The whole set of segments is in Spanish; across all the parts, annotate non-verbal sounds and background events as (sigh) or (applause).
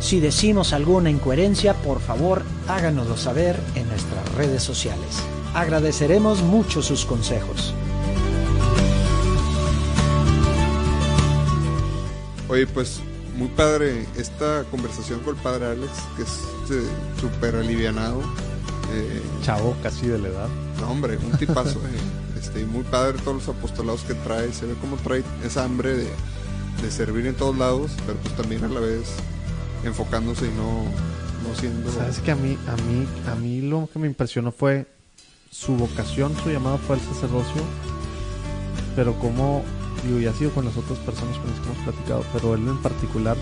Si decimos alguna incoherencia, por favor háganoslo saber en nuestras redes sociales. Agradeceremos mucho sus consejos. Oye, pues muy padre esta conversación con el padre Alex, que es eh, súper alivianado. Eh, Chavo, casi de la edad. no, hombre, un tipazo. eh. (laughs) Este, y muy padre todos los apostolados que trae. Se ve como trae esa hambre de, de servir en todos lados, pero pues también a la vez enfocándose y no, no siendo... Sabes que a mí, a mí, a mí lo que me impresionó fue su vocación, su llamado fue al sacerdocio, pero como, digo, ya ha sido con las otras personas con las que hemos platicado, pero él en particular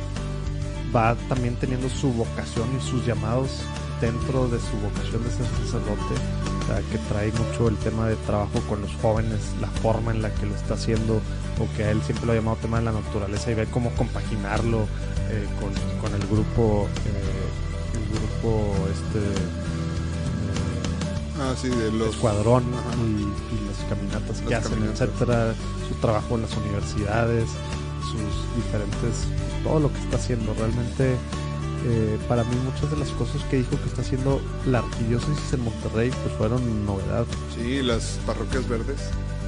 va también teniendo su vocación y sus llamados dentro de su vocación de ser sacerdote, o sea, que trae mucho el tema de trabajo con los jóvenes, la forma en la que lo está haciendo, o que a él siempre lo ha llamado tema de la naturaleza y ve cómo compaginarlo eh, con, con el grupo, eh, el grupo este eh, Ah, sí, de los... escuadrón y, y las caminatas que Las hacen, caminatas. etcétera, su trabajo en las universidades, sus diferentes, todo lo que está haciendo. Realmente, eh, para mí, muchas de las cosas que dijo que está haciendo la arquidiócesis en Monterrey, pues fueron novedad. Sí, las parroquias verdes.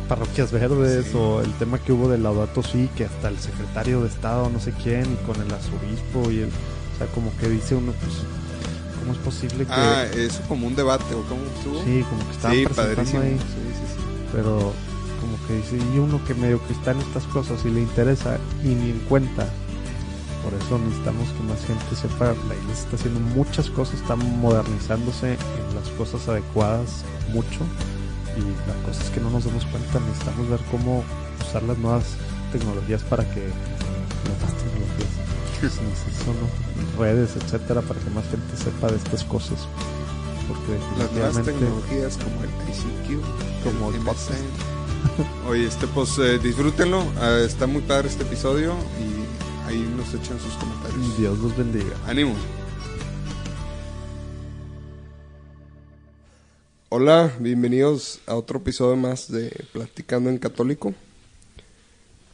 Parroquias verdes Sí. o el tema que hubo del Laudato Si, que hasta el secretario de Estado, no sé quién, y con el arzobispo y el, o sea, como que dice uno, pues, ¿cómo es posible que Ah, eso como un debate, ¿o cómo estuvo? sí, como que estaban sí presentando padrísimo. ahí? Sí, sí, sí. pero como que dice y uno que medio que está en estas cosas y le interesa y ni en cuenta por eso necesitamos que más gente sepa la iglesia está haciendo muchas cosas está modernizándose en las cosas adecuadas mucho y las cosas que no nos damos cuenta necesitamos ver cómo usar las nuevas tecnologías para que las nuevas tecnologías son redes etcétera para que más gente sepa de estas cosas porque Las nuevas tecnologías como el ICQ, Como el MSN. podcast. (laughs) Oye, este, pues eh, disfrútenlo. Ah, está muy padre este episodio y ahí nos echan sus comentarios. Dios los bendiga Ánimo. Hola, bienvenidos a otro episodio más de Platicando en Católico.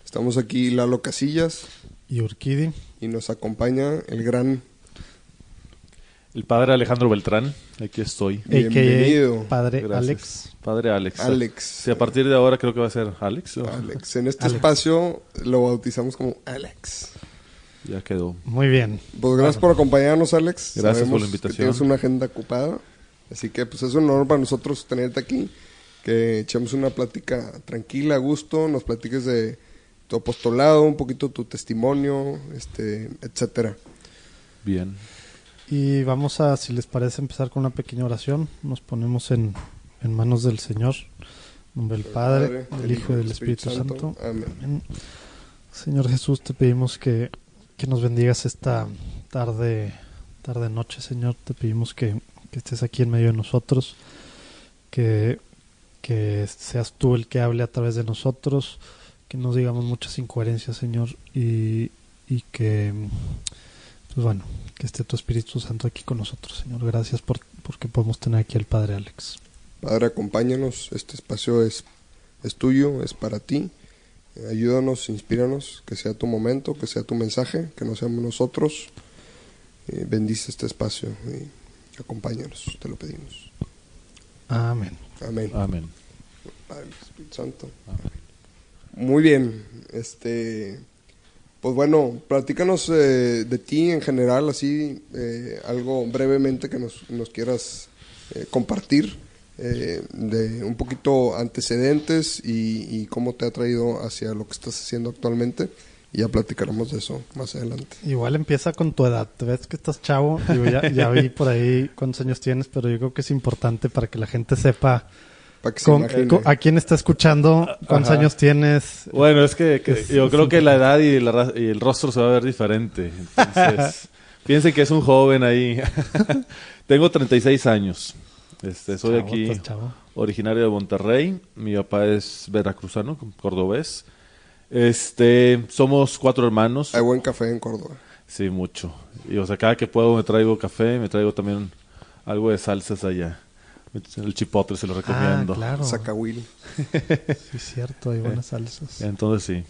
Estamos aquí Lalo Casillas y Urquidi y nos acompaña el gran El padre Alejandro Beltrán, aquí estoy. Bienvenido. a.k.a. Padre Gracias. Alex. Padre Alex. Alex. Sí, a partir de ahora creo que va a ser Alex. ¿o? Alex. En este Alex. espacio lo bautizamos como Alex. Ya quedó. Muy bien. Pues gracias por acompañarnos, Alex. Gracias por la invitación. Que tienes una agenda ocupada. Así que pues es un honor para nosotros tenerte aquí. Que echemos una plática tranquila, a gusto. Nos platiques de tu apostolado, un poquito tu testimonio, este, etcétera. Bien. Y vamos a, si les parece, empezar con una pequeña oración. Nos ponemos en, en manos del Señor. En nombre del Padre, del Hijo y del Espíritu Santo. Amén. Amén. Señor Jesús, te pedimos que, que nos bendigas esta tarde, tarde noche, Señor. Te pedimos que, que estés aquí en medio de nosotros, que, que seas tú el que hable a través de nosotros, que nos digamos muchas incoherencias, Señor, y, y que, pues bueno, que esté tu Espíritu Santo aquí con nosotros, Señor. Gracias por porque podemos tener aquí al Padre Alex. Padre, acompáñanos. Este espacio es, es tuyo, es para ti. Ayúdanos, inspíranos, que sea tu momento, que sea tu mensaje, que no seamos nosotros. Eh, bendice este espacio acompáñanos, te lo pedimos. Amén. Amén. Amén. Padre, Espíritu Santo. Amén. Muy bien. Este, pues bueno, platícanos eh, de ti en general, así, eh, algo brevemente que nos, nos quieras eh, compartir, de un poquito antecedentes y, y cómo te ha traído hacia lo que estás haciendo actualmente. Y ya platicaremos de eso más adelante. Igual empieza con tu edad. Te ves que estás chavo. Digo, ya, ya vi por ahí cuántos años tienes, pero yo creo que es importante para que la gente sepa Para que se con- con- a quién está escuchando, cuántos Ajá. años tienes. Bueno, es que, que Es- yo es creo un que la edad y, la y el rostro se va a ver diferente. Entonces, (laughs) piensen que es un joven ahí. (laughs) Tengo 36 años. Este, soy Chavo, aquí originario de Monterrey. Mi papá es veracruzano, cordobés. Este, somos cuatro hermanos. Hay buen café en Córdoba. Sí, mucho. Y o sea, cada que puedo me traigo café, me traigo también algo de salsas allá. El chipotle se lo recomiendo. Ah, claro. Zacahuil. (laughs) Sí, es cierto, hay buenas salsas. Entonces sí.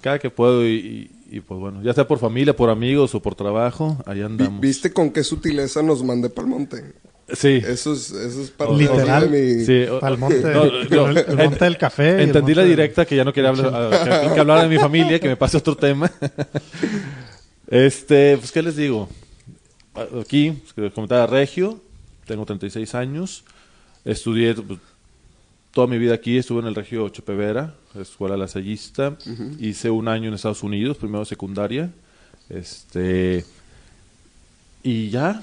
Cada que puedo y, y- y, pues bueno, ya sea por familia, por amigos o por trabajo, ahí Vi- andamos. ¿Viste con qué sutileza nos mandé para el monte? Sí. Eso es, eso es para Literal. de mi... Sí, o- Al monte, no, no, el, el monte del café. el Entendí la directa que ya no quería hablar, que, que hablara de mi familia, que me pase otro tema. (laughs) Este, pues, ¿qué les digo? Aquí, pues, comentaba Regio, tengo 36 años, estudié pues, toda mi vida aquí, estuve en el Regio Chepevera, Escuela Lasallista, hice un año en Estados Unidos, primero secundaria, este, y ya,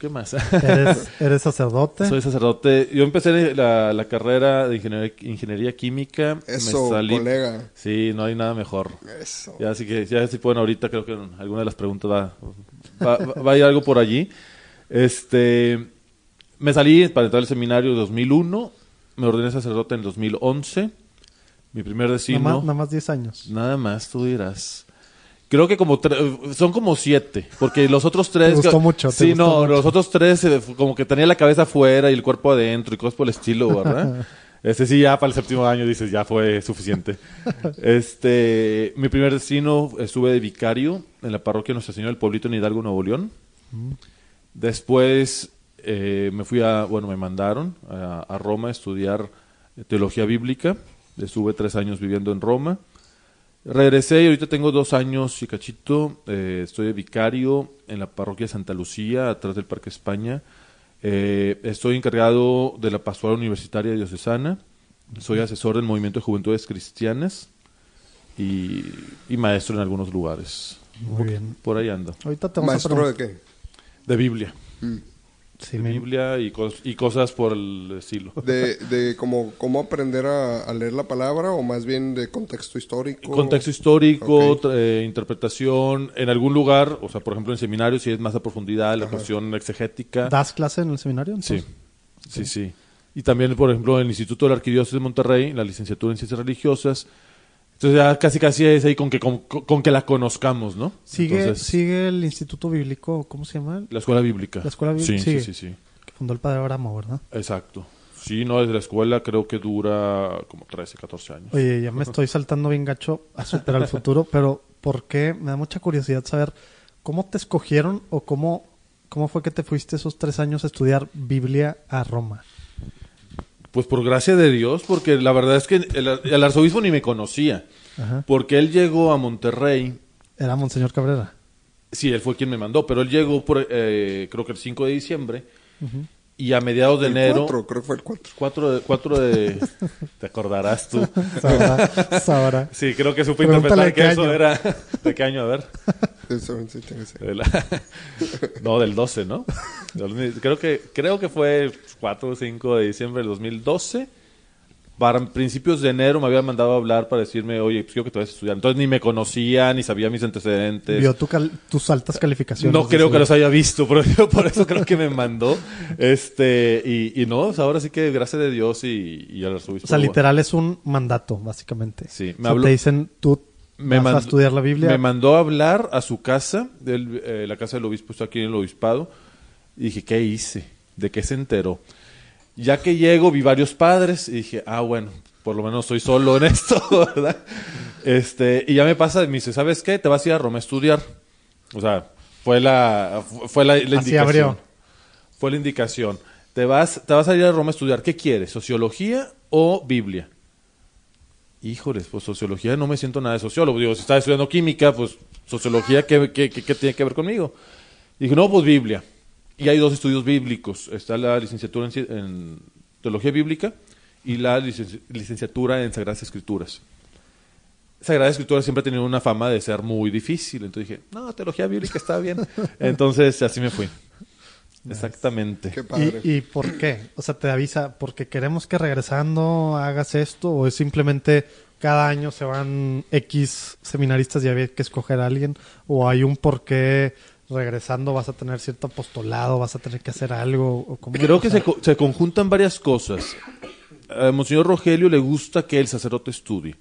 ¿qué más? ¿Eres, (laughs) eres sacerdote? Soy sacerdote. Yo empecé la, la carrera de ingeniería, ingeniería química. Eso, me salí. colega. Sí, no hay nada mejor. Eso. Ya así que ya si pueden ahorita creo que en alguna de las preguntas va, va, va- va a ir algo por allí. Este, me salí para entrar al seminario en 2001. Me ordené sacerdote en 2011. Mi primer destino. Nada más, nada más 10 años. Nada más, tú dirás. Creo que como son como siete, porque los otros tres... gustó mucho, te Sí, gustó no, mucho. los otros tres eh, como que tenía la cabeza afuera y el cuerpo adentro y cosas por el estilo, ¿verdad? (laughs) Este sí, ya para el séptimo año dices, ya fue suficiente. (laughs) Este, mi primer destino estuve de vicario en la parroquia Nuestra Señora del Pueblito en Hidalgo, Nuevo León. Después eh, me fui a, bueno, me mandaron a, a Roma a estudiar teología bíblica. Estuve tres años viviendo en Roma. Regresé y ahorita tengo dos años y cachito. eh, estoy de vicario en la parroquia Santa Lucía, atrás del Parque España. Eh, estoy encargado de la pastoral universitaria diocesana. Soy asesor del Movimiento de Juventudes Cristianas y, y maestro en algunos lugares. Muy bien. Por ahí ando. Ahorita te vamos ¿Maestro de qué? De Biblia. Sí, de Biblia y, cos- y cosas por el estilo. De, de cómo, cómo aprender a, a leer la palabra o más bien de contexto histórico. Contexto histórico, Ok. tra- eh, interpretación, en algún lugar, o sea, por ejemplo en seminario, si es más a profundidad, la cuestión exegética. ¿Das clase en el seminario? Sí, entonces? sí, sí. Y también, por ejemplo, en el Instituto de la Arquidiócesis de Monterrey, la licenciatura en Ciencias Religiosas. Entonces ya casi casi es ahí con que, con, con que la conozcamos, ¿no? ¿Sigue, Entonces, ¿Sigue el Instituto Bíblico, cómo se llama? La escuela bíblica. La escuela Sí, bíblica, sí, sigue. sí, sí. Que fundó el padre Abramo, ¿verdad? Exacto. Sí, no, desde la escuela creo que dura como 13, 14 años. Oye, ya me estoy saltando bien gacho a superar el futuro, pero ¿por qué? Me da mucha curiosidad saber cómo te escogieron o cómo, cómo fue que te fuiste esos tres años a estudiar Biblia a Roma. Pues por gracia de Dios, porque la verdad es que el, el arzobispo ni me conocía. Ajá. Porque él llegó a Monterrey. Era Monseñor Cabrera. Sí, él fue quien me mandó, pero él llegó por, eh, creo que el 5 de diciembre. Y a mediados de El enero. cuatro, creo que fue el 4. 4 de, cuatro de. (laughs) Te acordarás tú. Sabrá, sabrá. Sí, creo que supe Pregúntale interpretar que qué eso año. era. ¿De qué año? A ver. (laughs) Sí, De la- No, del 12, ¿no? Creo que, creo que fue 4 o 5 de diciembre del 2012. Para principios de enero me había mandado a hablar para decirme, oye, pues quiero que te vayas a estudiar. Entonces ni me conocía, ni sabía mis antecedentes. Vio tu cal- tus altas calificaciones. No creo que los haya visto, pero yo por eso creo que me mandó. Este, y, y no, o sea, ahora sí que gracias de Dios y, y al arzobispo. O sea, literal es un mandato, básicamente. Sí, O me sea, habló- te dicen, tú me vas a mandó- estudiar la Biblia. Me mandó a hablar a su casa, del- eh, la casa del obispo está aquí en el obispado. Y dije, ¿qué hice? ¿De qué se enteró? Ya que llego, vi varios padres y dije, ah, bueno, por lo menos soy solo en (laughs) esto, ¿verdad? Este, y ya me pasa, me dice, ¿sabes qué? Te vas a ir a Roma a estudiar. O sea, fue la, fue la, la Así indicación. abrió. Fue la indicación. Te vas, te vas a ir a Roma a estudiar. ¿Qué quieres? ¿Sociología o Biblia? Híjoles, pues sociología no me siento nada de sociólogo. Digo, si estaba estudiando química, pues sociología, ¿qué, tiene que ver conmigo? dije, no, pues Biblia. Y hay dos estudios bíblicos. Está la licenciatura en, teología bíblica y la licenci- licenciatura en Sagradas Escrituras. Sagrada Escritura siempre ha tenido una fama de ser muy difícil. Entonces dije, no, teología bíblica está bien. Entonces así me fui. Exactamente. Qué padre. ¿Y, ¿Y por qué? O sea, te avisa, porque queremos que regresando hagas esto, o es simplemente cada año se van X seminaristas y había que escoger a alguien, o hay un por qué regresando vas a tener cierto apostolado, vas a tener que hacer algo. O cómo- Creo que se, co- se conjuntan varias cosas. A Monseñor Rogelio le gusta que el sacerdote estudie.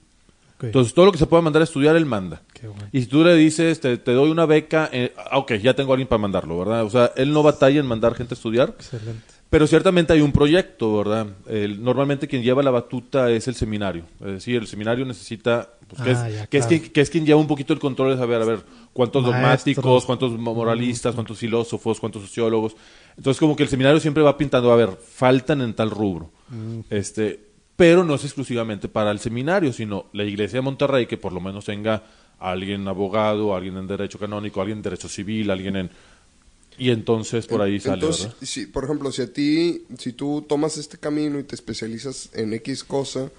Entonces, todo lo que se pueda mandar a estudiar, él manda. qué bueno. Y si tú le dices, te, te doy una beca, eh, ah, ok, ya tengo a alguien para mandarlo, ¿verdad? O sea, él no batalla en mandar gente a estudiar, Excelente. pero ciertamente hay un proyecto, ¿verdad? El- normalmente quien lleva la batuta es el seminario. Es decir, el seminario necesita, pues, que, Ah, es, ya, que, es quien, que es quien lleva un poquito el control de saber, a ver, cuántos Maestros. dogmáticos, cuántos mo- moralistas, cuántos filósofos, cuántos sociólogos. Entonces, como que el seminario siempre va pintando, a ver, faltan en tal rubro. Este, pero no es exclusivamente para el seminario, sino la iglesia de Monterrey, que por lo menos tenga alguien abogado, alguien en derecho canónico, alguien en derecho civil, alguien en... Y entonces por ahí sale, Entonces, ¿verdad? si, por ejemplo, si a ti, si tú tomas este camino y te especializas en X cosa,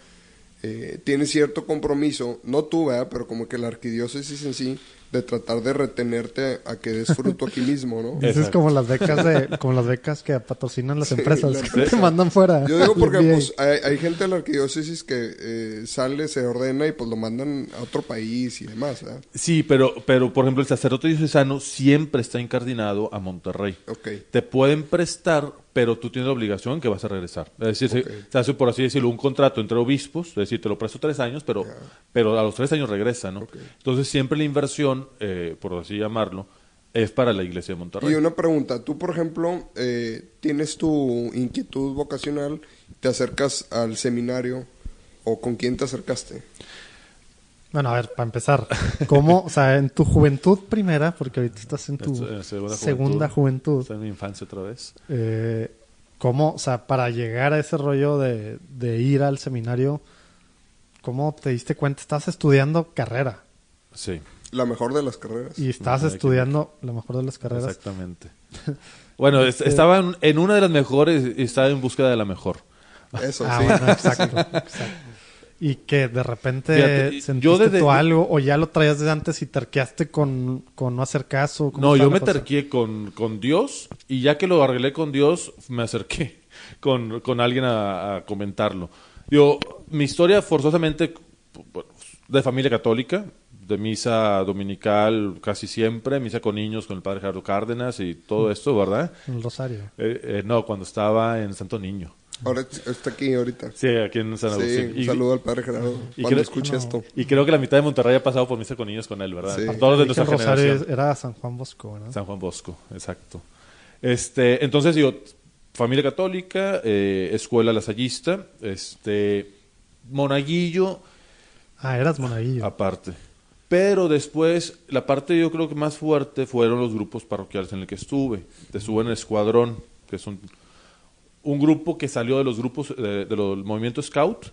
eh, tienes cierto compromiso, no tú, ¿verdad? pero como que la arquidiócesis en sí, de tratar de retenerte a que des fruto aquí mismo, ¿no? (laughs) Eso es como las becas de, como las becas que patrocinan las Sí, empresas, la que empresa. te mandan fuera. Yo digo porque pues, hay, hay gente de la arquidiócesis que eh, sale, se ordena y pues lo mandan a otro país y demás, ¿verdad? Sí, pero, pero por ejemplo el sacerdote diocesano siempre está incardinado a Monterrey. Ok. Te pueden prestar, pero tú tienes la obligación que vas a regresar. Es decir, se- hace, por así decirlo, un contrato entre obispos, es decir, te lo presto tres años, pero, pero a los tres años regresa, ¿no? Ok. Entonces siempre la inversión, eh, por así llamarlo, es para la iglesia de Monterrey. Y una pregunta, tú por ejemplo eh, tienes tu inquietud vocacional, te acercas al seminario o con quién te acercaste? Bueno, a ver, para empezar, ¿cómo, o sea, en tu juventud primera, porque ahorita estás en tu En segunda segunda juventud. juventud, Está en mi infancia otra vez. eh, ¿cómo, o sea, para llegar a ese rollo de, de ir al seminario, cómo te diste cuenta? Estabas estudiando carrera Sí, La mejor de las carreras. y No, que- estudiando la mejor de las carreras. exactamente. Bueno, es- (laughs) estaba en, en una de las mejores y estaba en búsqueda de la mejor. Eso, Ah, sí. bueno, exacto, exacto. Y que de repente Fíjate, sentiste yo desde- tú algo o ya lo traías desde antes y terqueaste con, con no hacer caso. ¿Cómo No, yo me cosa? terqué con, con Dios y ya que lo arreglé con Dios, me acerqué (laughs) con, con alguien a, a comentarlo. Yo, mi historia forzosamente de familia católica, de misa dominical casi siempre, misa con niños con el padre Gerardo Cárdenas y todo esto, ¿verdad? El rosario. Eh, eh, no, cuando estaba en Santo Niño. Ahora está aquí ahorita. Sí, aquí en San Sí, Agustín. un Y- saludo al padre Gerardo y cuando creo- escuche no. esto. Y creo que la mitad de Monterrey ha pasado por misa con niños con él, ¿verdad? Sí. A todos de Dije nuestra generación. era San Juan Bosco, ¿verdad? San Juan Bosco, exacto. Este, entonces digo, familia católica, eh, escuela lasallista, este, monaguillo Ah, eras monaguillo. aparte. Pero después, la parte yo creo que más fuerte fueron los grupos parroquiales en el que estuve. Estuve en el Escuadrón, que es un, grupo que salió de los grupos eh, de, los movimiento Scout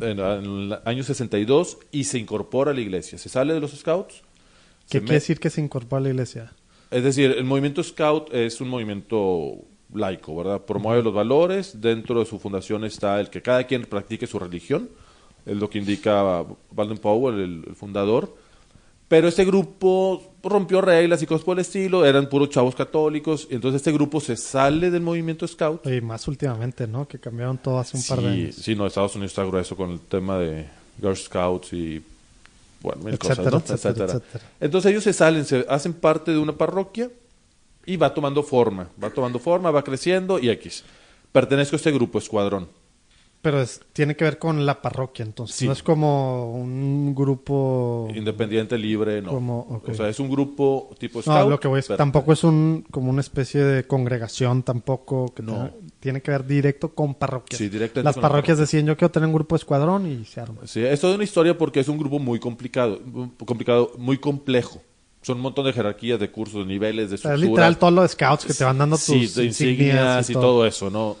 en, en el año 62 y se incorpora a la iglesia. Se sale de los Scouts. ¿Qué quiere decir que se incorporó a la iglesia? es decir, el movimiento Scout es un movimiento laico, ¿verdad? Promueve los valores, dentro de su fundación está el que cada quien practique su religión, es lo que indica Walden Powell, el, el fundador. Pero este grupo rompió reglas y cosas por el estilo, eran puros chavos católicos, entonces este grupo se sale del movimiento Scout. Y más últimamente, ¿no? Que cambiaron todo hace un par de Sí, años. sí, no, Estados Unidos está grueso con el tema de Girl Scouts y bueno, mil Etcétera, cosas, ¿no? etcétera, Etcétera. etcétera. Entonces ellos se salen, se hacen parte de una parroquia y va tomando forma, va tomando forma, va creciendo y X. Pertenezco a este grupo, Escuadrón. Pero es- tiene que ver con la parroquia, entonces. Sí. No es como un grupo... Independiente, libre, no. Como- ok. O sea, es un grupo tipo Scout. No, lo que voy es, pero- tampoco es un como una especie de congregación tampoco que No. tenga- tiene que ver directo con parroquias. Sí, directamente Las con la parroquias decían yo quiero tener un grupo de escuadrón y se arma. Sí, es toda una historia porque es un grupo muy complicado, complicado, muy complejo. Son un montón de jerarquías, de cursos, de niveles, de estructuras. es literal todo lo de scouts que te van dando tus sí, de insignias y todo, eso, ¿no?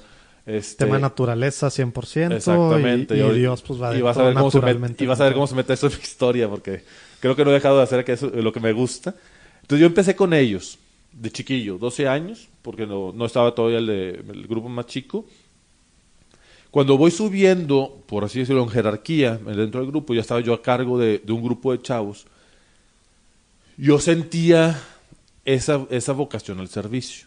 Este, Tema de naturaleza 100% Exactamente. y, Dios pues va y vas a ver cómo se met- y vas a ver cómo se mete eso en mi historia porque creo que no he dejado de hacer que eso, lo que me gusta. Entonces yo empecé con ellos de chiquillo, 12 años, porque no, no estaba todavía el, de- el grupo más chico. Cuando voy subiendo, por así decirlo, en jerarquía dentro del grupo, ya estaba yo a cargo de, de un grupo de chavos, yo sentía esa, esa vocación al servicio.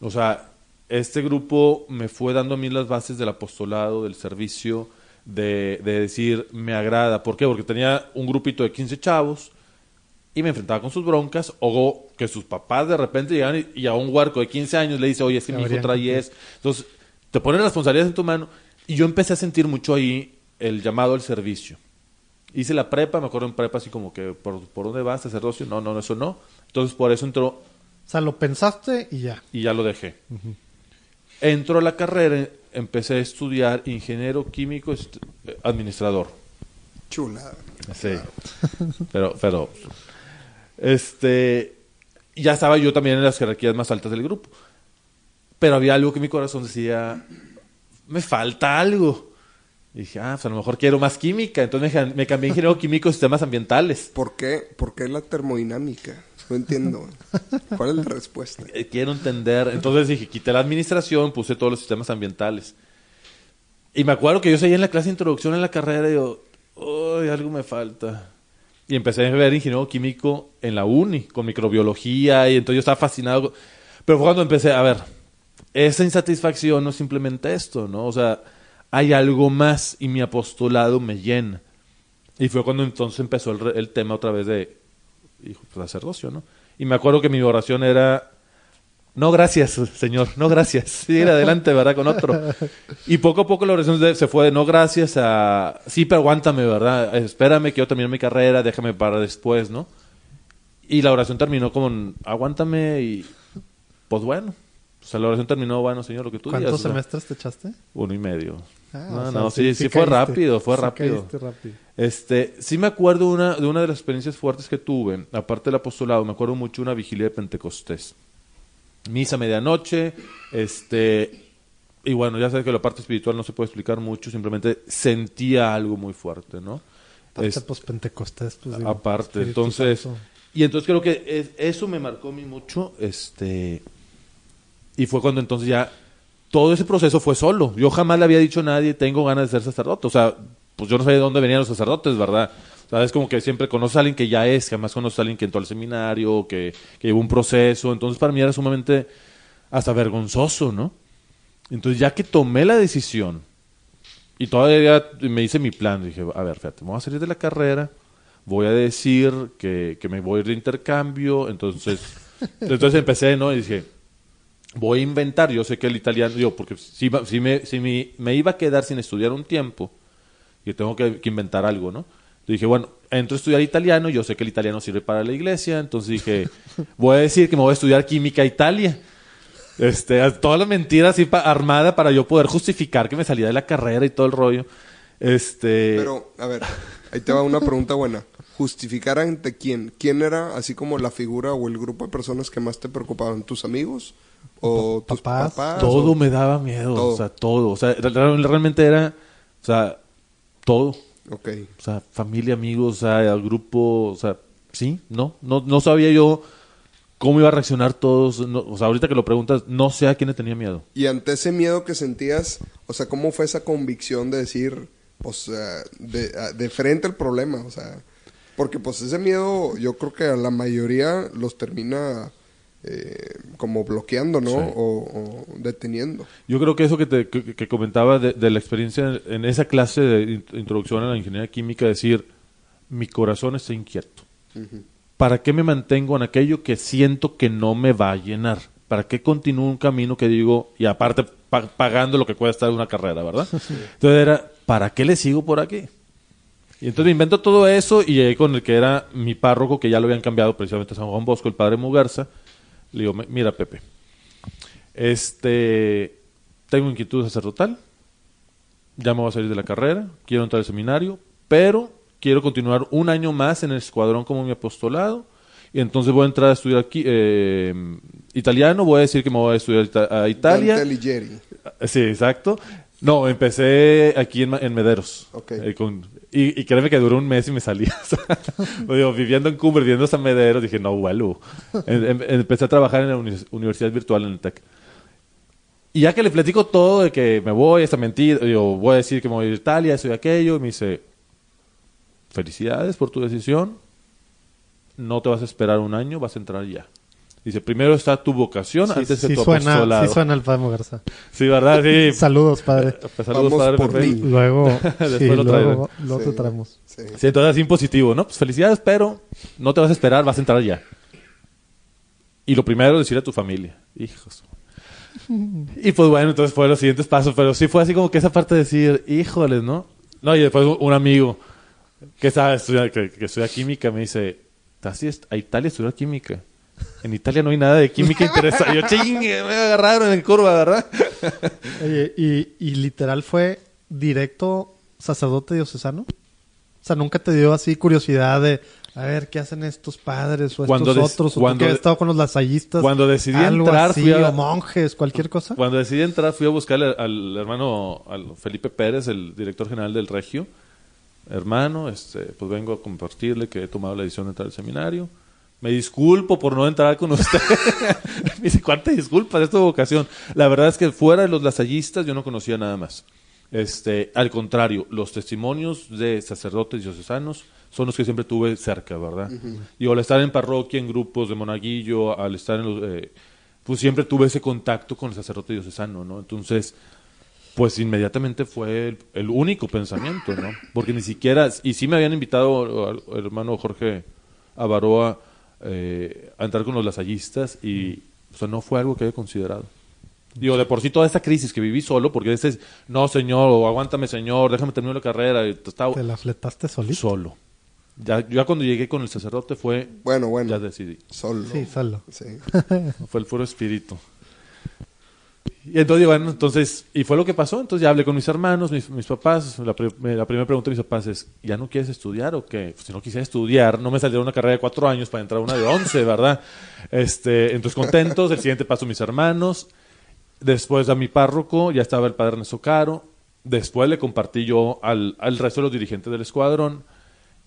O sea, este grupo me fue dando a mí las bases del apostolado, del servicio, de, de decir, me agrada. ¿Por qué? Porque tenía un grupito de 15 chavos y me enfrentaba con sus broncas, o que sus papás de repente llegan y, y a un huarco de 15 años le dice, oye, es que mi hijo trae esto. Entonces, te ponen responsabilidades en tu mano. Y yo empecé a sentir mucho ahí el llamado al servicio. Hice la prepa, me acuerdo en prepa así como que, ¿por, por dónde vas, sacerdocio? No, no, eso no. Entonces, por eso entró O sea, lo pensaste y ya. y ya lo dejé. Entro a la carrera, empecé a estudiar ingeniero químico administrador. Chulada. Sí. Pero, pero, este, ya estaba yo también en las jerarquías más altas del grupo. Pero había algo que mi corazón decía, me falta algo. Y dije, ah, pues a lo mejor quiero más química. Entonces me, ca- me cambié a ingeniero químico sistemas ambientales. ¿Por qué? ¿Por qué la termodinámica? No entiendo. ¿Cuál es la respuesta? Eh, quiero entender. Entonces dije, quité la administración, puse todos los sistemas ambientales. Y me acuerdo que yo seguía en la clase de introducción en la carrera y yo, uy, algo me falta. Y empecé a ver ingeniero químico en la uni, con microbiología, y entonces yo estaba fascinado. Pero fue cuando empecé, a ver, esa insatisfacción no es simplemente esto, ¿no? O sea, hay algo más y mi apostolado me llena. Y fue cuando entonces empezó el, el tema otra vez de, hijo, pues, sacerdocio, ¿no? Y me acuerdo que mi oración era, no gracias, Señor, no gracias. (laughs) Sigue adelante, ¿verdad? Con otro. Y poco a poco la oración se fue de no gracias a, sí, pero aguántame, ¿verdad? Espérame que yo termine mi carrera, déjame para después, ¿no? Y la oración terminó con, aguántame y, pues bueno. O sea, la oración terminó, bueno, Señor, lo que tú digas. ¿Cuántos sea, semestres te echaste? Uno y medio. Ah, no, sea, no, sí, sí, fue rápido, fue Sí rápido. Este, sí me acuerdo una, de una de las experiencias fuertes que tuve, aparte del apostolado, me acuerdo mucho de una vigilia de Pentecostés. Misa a medianoche, este, y bueno, ya sabes que la parte espiritual no se puede explicar mucho, simplemente sentía algo muy fuerte, ¿no? Aparte, Es- pues Pentecostés, pues digo, aparte, entonces, Santo. y entonces creo que es- eso me marcó a mí mucho, este, y fue cuando entonces ya todo ese proceso fue solo. Yo jamás le había dicho a nadie, tengo ganas de ser sacerdote. O sea, pues yo no sabía de dónde venían los sacerdotes, ¿verdad? O sea, es como que siempre conoces a alguien que ya es, jamás conoces a alguien que entró al seminario, que, que llevó un proceso. Entonces para mí era sumamente hasta vergonzoso, ¿no? Entonces ya que tomé la decisión y todavía me hice mi plan, dije, a ver, fíjate, me voy a salir de la carrera, voy a decir que, que me voy a ir de intercambio, entonces, entonces empecé, ¿no? Y dije, voy a inventar, yo sé que el italiano, yo, porque si, va- si, me, si me, me iba a quedar sin estudiar un tiempo, y tengo que, que inventar algo, ¿no? Yo dije, bueno, entro a estudiar italiano, yo sé que el italiano sirve para la iglesia, entonces dije, (laughs) voy a decir que me voy a estudiar química a Italia. Este, toda la mentira así pa- armada para yo poder justificar que me salía de la carrera y todo el rollo. Este, Pero, a ver, ahí te va una pregunta buena. ¿Justificar ante quién? ¿Quién era así como la figura o el grupo de personas que más te preocupaban? ¿Tus amigos? ¿O tus Papás. papás? todo o- me daba miedo, Todo. o sea, todo, o sea, re- realmente era, o sea, todo. Ok. O sea, familia, amigos, o sea, grupo, o sea, sí, no, no, no sabía yo cómo iba a reaccionar todos. no, o sea, ahorita que lo preguntas, no sé a quién le tenía miedo. Y ante ese miedo que sentías, o sea, ¿cómo fue esa convicción de decir, pues, eh, de, de frente al problema? O sea, porque pues ese miedo yo creo que a la mayoría los termina eh, como bloqueando, ¿no? Sí. O, o deteniendo. Yo creo que eso que, te, que, que comentaba de, de la experiencia en esa clase de in- introducción a la ingeniería química, decir, mi corazón está inquieto. ¿Para qué me mantengo en aquello que siento que no me va a llenar? ¿Para qué continúo un camino que digo, y aparte pa- pagando lo que cuesta una carrera, ¿verdad? (laughs) Entonces era, ¿para qué le sigo por aquí? Y entonces me invento todo eso y llegué con el que era mi párroco, que ya lo habían cambiado precisamente a San Juan Bosco, el padre Mugarza. Le digo, "Mi- mira Pepe, este, tengo inquietud sacerdotal, ya me voy a salir de la carrera, quiero entrar al seminario, pero quiero continuar un año más en el escuadrón como mi apostolado. Y entonces voy a entrar a estudiar aquí, eh, italiano, voy a decir que me voy a estudiar a Italia. Dante. Sí, exacto. No, empecé aquí en, Mederos. Ok. Eh, con- y, créeme que duró un mes y me salí. (laughs) Digo, viviendo en Cumbre, viviendo hasta Mederos, dije, no, vuelo. Em- em- empecé a trabajar en la uni- Universidad Virtual en el TEC. Y ya que le platico todo de que me voy, esta mentira, yo voy a decir que me voy a Italia, eso y aquello, y me dice, felicidades por tu decisión, no te vas a esperar un año, vas a entrar ya. Dice, primero está tu vocación Sí, antes de sí tu suena, apostolado. sí suena el padre Garza. Sí, ¿verdad? Sí. (laughs) Saludos, padre. Pues saludos, Vamos padre por. Luego, (laughs) Después sí, lo luego, luego Sí. te traemos. Sí. Sí, entonces así impositivo, ¿no? Pues felicidades, pero no te vas a esperar, vas a entrar ya. Y lo primero, decirle a tu familia. Hijos. Y pues bueno, entonces fue los siguientes pasos, pero sí fue así como que esa parte de decir, híjoles, ¿no? No, y después un- amigo que sabe estudiar, que, que estudia química me dice, ¿te a ir a Italia a estudiar química? En Italia no hay nada de química interesante. Yo, chingue, me agarraron en curva, ¿verdad? (laughs) Oye, y, y literal fue directo sacerdote diocesano. O sea, nunca te dio así curiosidad de a ver qué hacen estos padres o Cuando estos otros, o tú cuando que has de- estado con los lasallistas. cuando decidí algo entrar, así, fui a- o monjes, cualquier cosa. Cuando decidí entrar, fui a buscarle al, al hermano al Felipe Pérez, el director general del Regio. Hermano, este, pues vengo a compartirle que he tomado la decisión de entrar al seminario. Me disculpo por no entrar con (laughs) usted. Me dice, ¿cuántas disculpas? Es tu vocación. La verdad es que fuera de los lasallistas yo no conocía nada más. Este, al contrario, los testimonios de sacerdotes diocesanos son los que siempre tuve cerca, ¿verdad? Y al estar en parroquia, en grupos de monaguillo, al estar en los... eh, pues siempre tuve ese contacto con el sacerdote diocesano, ¿no? Entonces, pues inmediatamente fue el, el único pensamiento, ¿no? Porque ni siquiera, y sí me habían invitado al al hermano Jorge Avaroa eh, a entrar con los lasallistas y o sea, no fue algo que había considerado. Digo, de por sí toda esta crisis que viví solo, porque ese es, no señor, o aguántame señor, déjame terminar la carrera, y estaba Te la fletaste solito. solo. Ya, ya cuando llegué con el sacerdote fue, Bueno, bueno. ya decidí. Solo. Sí, solo. Sí. Fue el puro espíritu. Y entonces, bueno, entonces, y fue lo que pasó. Entonces ya hablé con mis hermanos, mis, papás. La, pri- la primera pregunta de mis papás es, ¿ya no quieres estudiar o qué? Pues, si no quisiera estudiar, no me saldría una carrera de cuatro años para entrar a una de once, (laughs) ¿verdad? Este, entonces contentos. El siguiente paso, mis hermanos. Después a mi párroco, ya estaba el padre Ernesto. Después le compartí yo al, al resto de los dirigentes del escuadrón.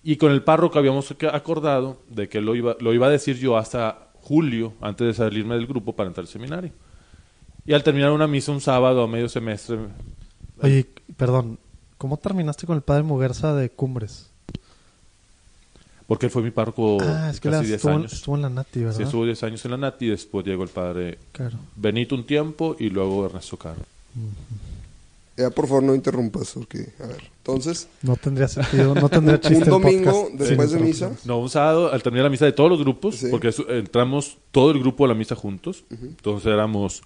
Y con el párroco habíamos ac- acordado de que lo iba, lo iba a decir yo hasta julio, antes de salirme del grupo para entrar al seminario. Y al terminar una misa un sábado a medio semestre, Oye, perdón, ¿cómo terminaste con el padre Muguerza de Cumbres? porque él fue mi párroco ah, es que casi 10 estuvo, en- años. estuvo en la Nati, ¿verdad? Sí, estuvo 10 años en la Nati y después llegó el padre Claro. Benito un tiempo y luego Ernesto Caro. Ya, por favor, no interrumpas, porque, a ver. Entonces, No tendría sentido, no tendría (laughs) chiste un domingo podcast después sin de misa. No, un sábado, al terminar la misa de todos los grupos, Sí. porque entramos todo el grupo a la misa juntos, entonces éramos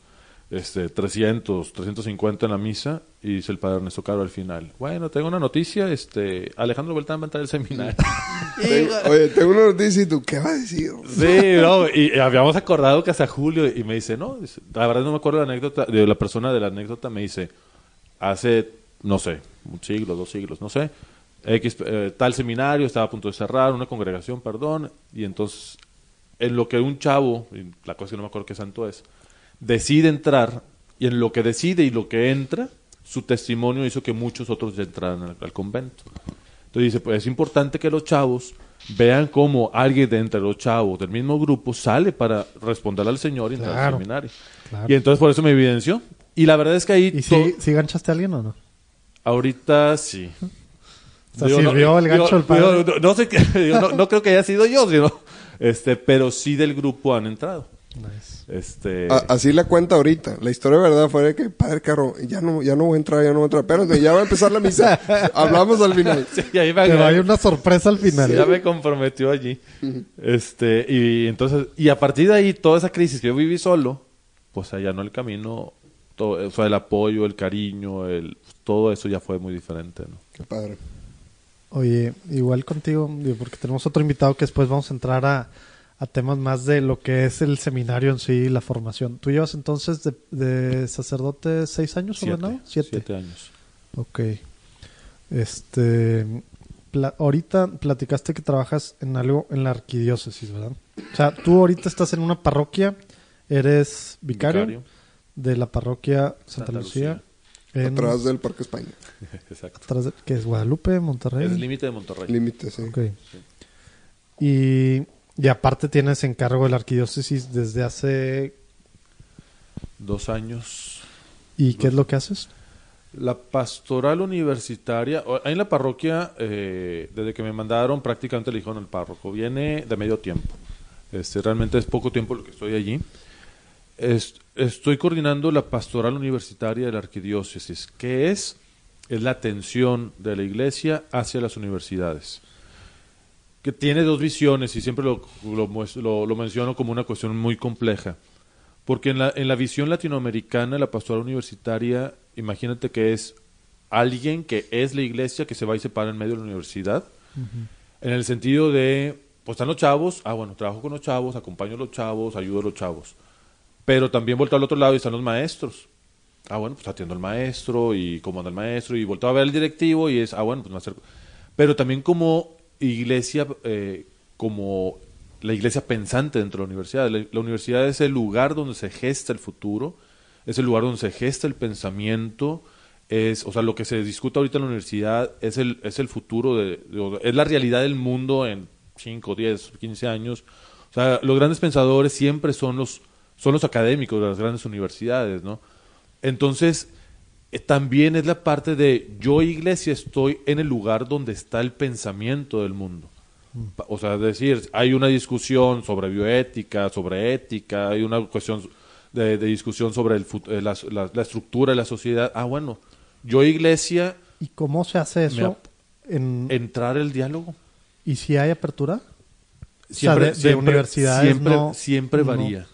este, 300, 350 en la misa, y dice el padre Ernesto Caro al final, bueno, tengo una noticia, este, Alejandro Beltrán va a entrar al seminario. (laughs) Tengo- oye, tengo una noticia y tú, ¿qué vas a decir? Sí, no, y habíamos acordado que hasta julio, y me dice, no, dice, la verdad no me acuerdo de la anécdota, de la persona de la anécdota, me dice, hace, no sé, un siglo, dos siglos, no sé, X, eh, tal seminario estaba a punto de cerrar, una congregación, perdón, y entonces, en lo que un chavo, y la cosa es que no me acuerdo qué santo es, decide entrar, y en lo que decide y lo que entra, su testimonio hizo que muchos otros entraran al, al convento. Entonces dice, pues es importante que los chavos vean cómo alguien de entre los chavos del mismo grupo sale para responder al Señor y entrar Claro, al seminario. claro. Y entonces por eso me evidenció. Y la verdad es que ahí... ¿Y si, si ganchaste a alguien o no? Ahorita sí. O sea, sirvió el gancho digo- padre. digo, no, no sé (laughs) digo, no, no creo que haya sido yo, sino, este, pero sí del grupo han entrado. Nice. Este, A- así la cuenta ahorita. La historia de verdad fue de que, padre Caro, ya no, ya no voy a entrar, ya no voy a entrar. Espérate, ya va a empezar la misa. (laughs) Hablamos al final. sí, ahí Pero hay una sorpresa al final. Ya me comprometió allí. Este, y entonces, y a partir de ahí, toda esa crisis que yo viví solo, pues allá no el camino, todo, o sea, el apoyo, el cariño, el, todo eso ya fue muy diferente, ¿no? Qué padre. Oye, igual contigo, porque tenemos otro invitado que después vamos a entrar a, a temas más de lo que es el seminario en sí, la formación. ¿Tú llevas entonces de, de sacerdote seis años ordenado? siete años. Ok. Este, pla- ahorita platicaste que trabajas en algo en la arquidiócesis, ¿verdad? O sea, tú ahorita estás en una parroquia, eres vicario, Vicario. de la parroquia Santa, Santa Lucía, Lucía. en- Atrás del Parque España. (laughs) Exacto. atrás de- que es Guadalupe, Monterrey. Es el límite de Monterrey. Límite, sí. Ok. Y, y aparte tienes encargo de la arquidiócesis desde hace Dos años. ¿Y qué es lo que haces? La pastoral universitaria, en la parroquia, eh, desde que me mandaron, prácticamente le dijeron al párroco, viene de medio tiempo. Este, realmente es poco tiempo lo que estoy allí. Es- estoy coordinando la pastoral universitaria de la arquidiócesis, que es, es la atención de la iglesia hacia las universidades. Que tiene dos visiones y siempre lo, lo lo- lo menciono como una cuestión muy compleja. Porque en la, en la visión latinoamericana, la pastoral universitaria, imagínate que es alguien que es la iglesia que se va y se para en medio de la universidad, en el sentido de, pues están los chavos, ah, bueno, trabajo con los chavos, acompaño a los chavos, ayudo a los chavos. Pero también volteo al otro lado y están los maestros. Ah, bueno, pues atiendo al maestro y cómo anda el maestro y volteo a ver al directivo y es, ah, bueno, pues me acerco. Pero también como iglesia, eh, como la iglesia pensante dentro de la universidad. La, universidad es el lugar donde se gesta el futuro, es el lugar donde se gesta el pensamiento, es, o sea, lo que se discute ahorita en la universidad es el, es el futuro, de, es la realidad del mundo en 5, 10, 15 años. O sea, los grandes pensadores siempre son los, son los académicos de las grandes universidades, ¿no? Entonces, también es la parte de yo, iglesia, estoy en el lugar donde está el pensamiento del mundo. Pa- O sea, es decir, hay una discusión sobre bioética, sobre ética, hay una cuestión de, de discusión sobre el, eh, la, la- la estructura de la sociedad. Ah, bueno, yo, iglesia, ¿Y cómo se hace eso? En, entrar el diálogo. ¿Y si hay apertura? Siempre, o sea, de, de universidades siempre, no- siempre no. varía.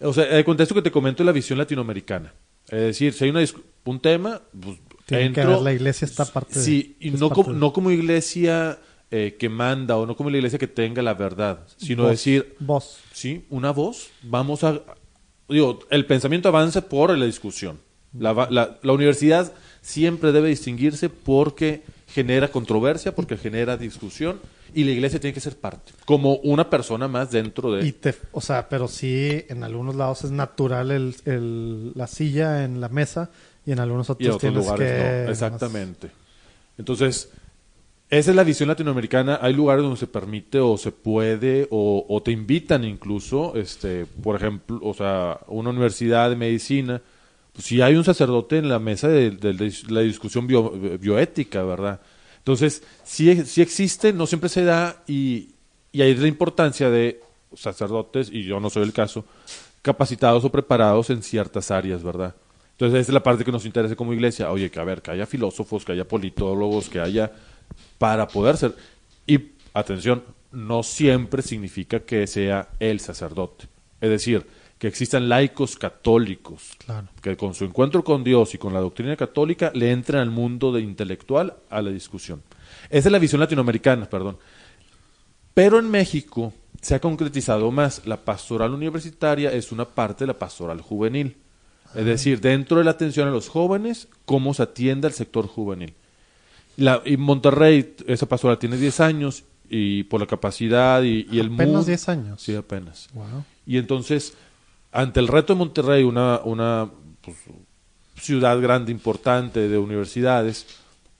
O sea, el contexto que te comento es la visión latinoamericana. Es decir, si hay una un tema, pues Tiene que entro- haber la iglesia está parte de- Sí, y es no, como, de- no como iglesia eh, que manda o no como la iglesia que tenga la verdad, sino Voz, decir, Voz. sí, una voz, vamos a... Digo, el pensamiento avanza por la discusión. La, la- la universidad siempre debe distinguirse porque genera controversia, porque genera discusión, y la iglesia tiene que ser parte, como una persona más dentro de... Y te, o sea, pero sí, en algunos lados es natural el, el- la silla en la mesa y en algunos otros, y en otros tienes lugares que... no. Exactamente. Entonces, esa es la visión latinoamericana. Hay lugares donde se permite o se puede o, o te invitan incluso, este, por ejemplo, o sea, una universidad de medicina, pues si hay un sacerdote en la mesa de, de- de la discusión bio- bioética, ¿verdad? Entonces, sí, sí existe, no siempre se da y, y ahí es la importancia de sacerdotes, y yo no soy el caso, capacitados o preparados en ciertas áreas, ¿verdad? Entonces, esa es la parte que nos interesa como iglesia. Oye, que a ver, que haya filósofos, que haya politólogos, que haya para poder ser. Y atención, no siempre significa que sea el sacerdote. Es decir, que existan laicos católicos Claro. que con su encuentro con Dios y con la doctrina católica le entren al mundo de intelectual a la discusión. Esa es la visión latinoamericana, perdón. Pero en México se ha concretizado más. La pastoral universitaria es una parte de la pastoral juvenil. Es decir, dentro de la atención a los jóvenes, cómo se atiende al sector juvenil. La, y Monterrey, esa pastoral tiene 10 años y por la capacidad y, y el Apenas mood- 10 años. Sí, apenas. Wow. Y entonces, ante el reto de Monterrey, una, una pues, ciudad grande, importante de universidades,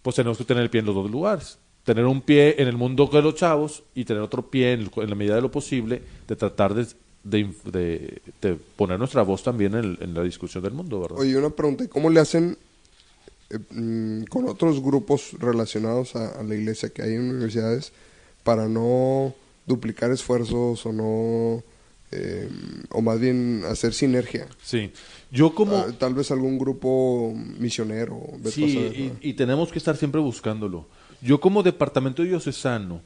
pues tenemos que tener el pie en los dos lugares. Tener un pie en el mundo de los chavos y tener otro pie, en, la medida de lo posible, de tratar de, de poner nuestra voz también en, la discusión del mundo, ¿verdad? Oye, una pregunta, ¿y ¿cómo le hacen eh, mm, con otros grupos relacionados a, a la iglesia que hay en universidades para no duplicar esfuerzos o no, eh, o más bien hacer sinergia? Sí. Yo como... Ah, tal vez algún grupo misionero. Sí, saber, y, ¿no? y tenemos que estar siempre buscándolo. Yo como departamento diocesano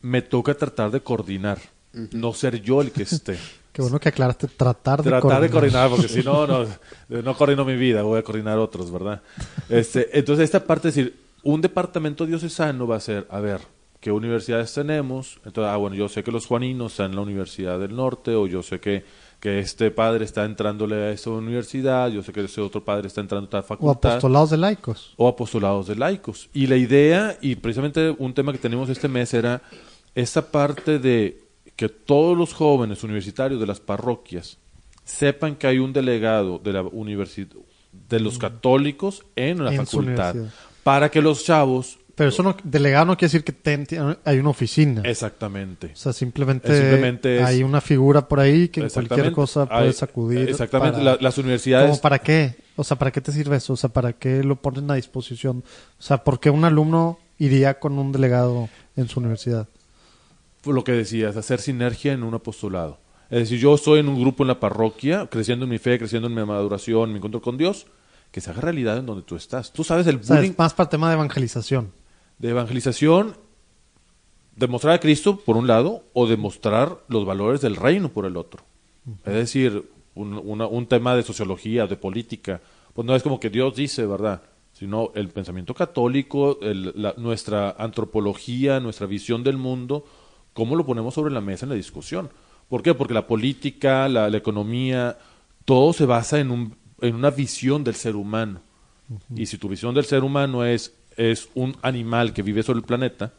me toca tratar de coordinar, no ser yo el que esté. (laughs) Qué bueno que aclaraste tratar de tratar de coordinar. coordinar, porque si no, no, (laughs) no coordino mi vida, voy a coordinar otros, ¿verdad? Este, entonces, esta parte es decir, un departamento diocesano va a ser, a ver, ¿qué universidades tenemos? Entonces, ah, bueno, yo sé que los juaninos están en la Universidad del Norte, o yo sé que, que este padre está entrándole a esta universidad, yo sé que ese otro padre está entrando a O facultad apostolados de laicos. o apostolados de laicos. Y la idea, y precisamente un tema que tenemos este mes era esta parte de que todos los jóvenes universitarios de las parroquias sepan que hay un delegado de la universidad de los católicos en la Mm. En facultad para que los chavos Pero eso no, delegado no quiere decir que ten- hay una oficina. exactamente O sea, simplemente, Es simplemente es- hay una figura por ahí que en cualquier cosa puedes acudir. exactamente para- la- las universidades ¿Cómo para qué? O sea, ¿para qué te sirve eso? O sea, ¿para qué lo ponen a disposición? O sea, ¿por qué un alumno iría con un delegado en su universidad? Lo que decías, hacer sinergia en un apostolado. Es decir, yo estoy en un grupo en la parroquia, creciendo en mi fe, creciendo en mi maduración, en mi encuentro con Dios, que se haga realidad en donde tú estás. Tú sabes el O sea, bullying es más para el tema de evangelización. De evangelización, demostrar a Cristo por un lado, o demostrar los valores del reino por el otro. Es decir, un, una- un tema de sociología, de política, pues no es como que Dios dice, ¿verdad? Sino el pensamiento católico, el- la- nuestra antropología, nuestra visión del mundo, cómo lo ponemos sobre la mesa en la discusión. ¿Por qué? Porque la política, la, la economía, todo se basa en, un, en una visión del ser humano. Y si tu visión del ser humano es, es un animal que vive sobre el planeta,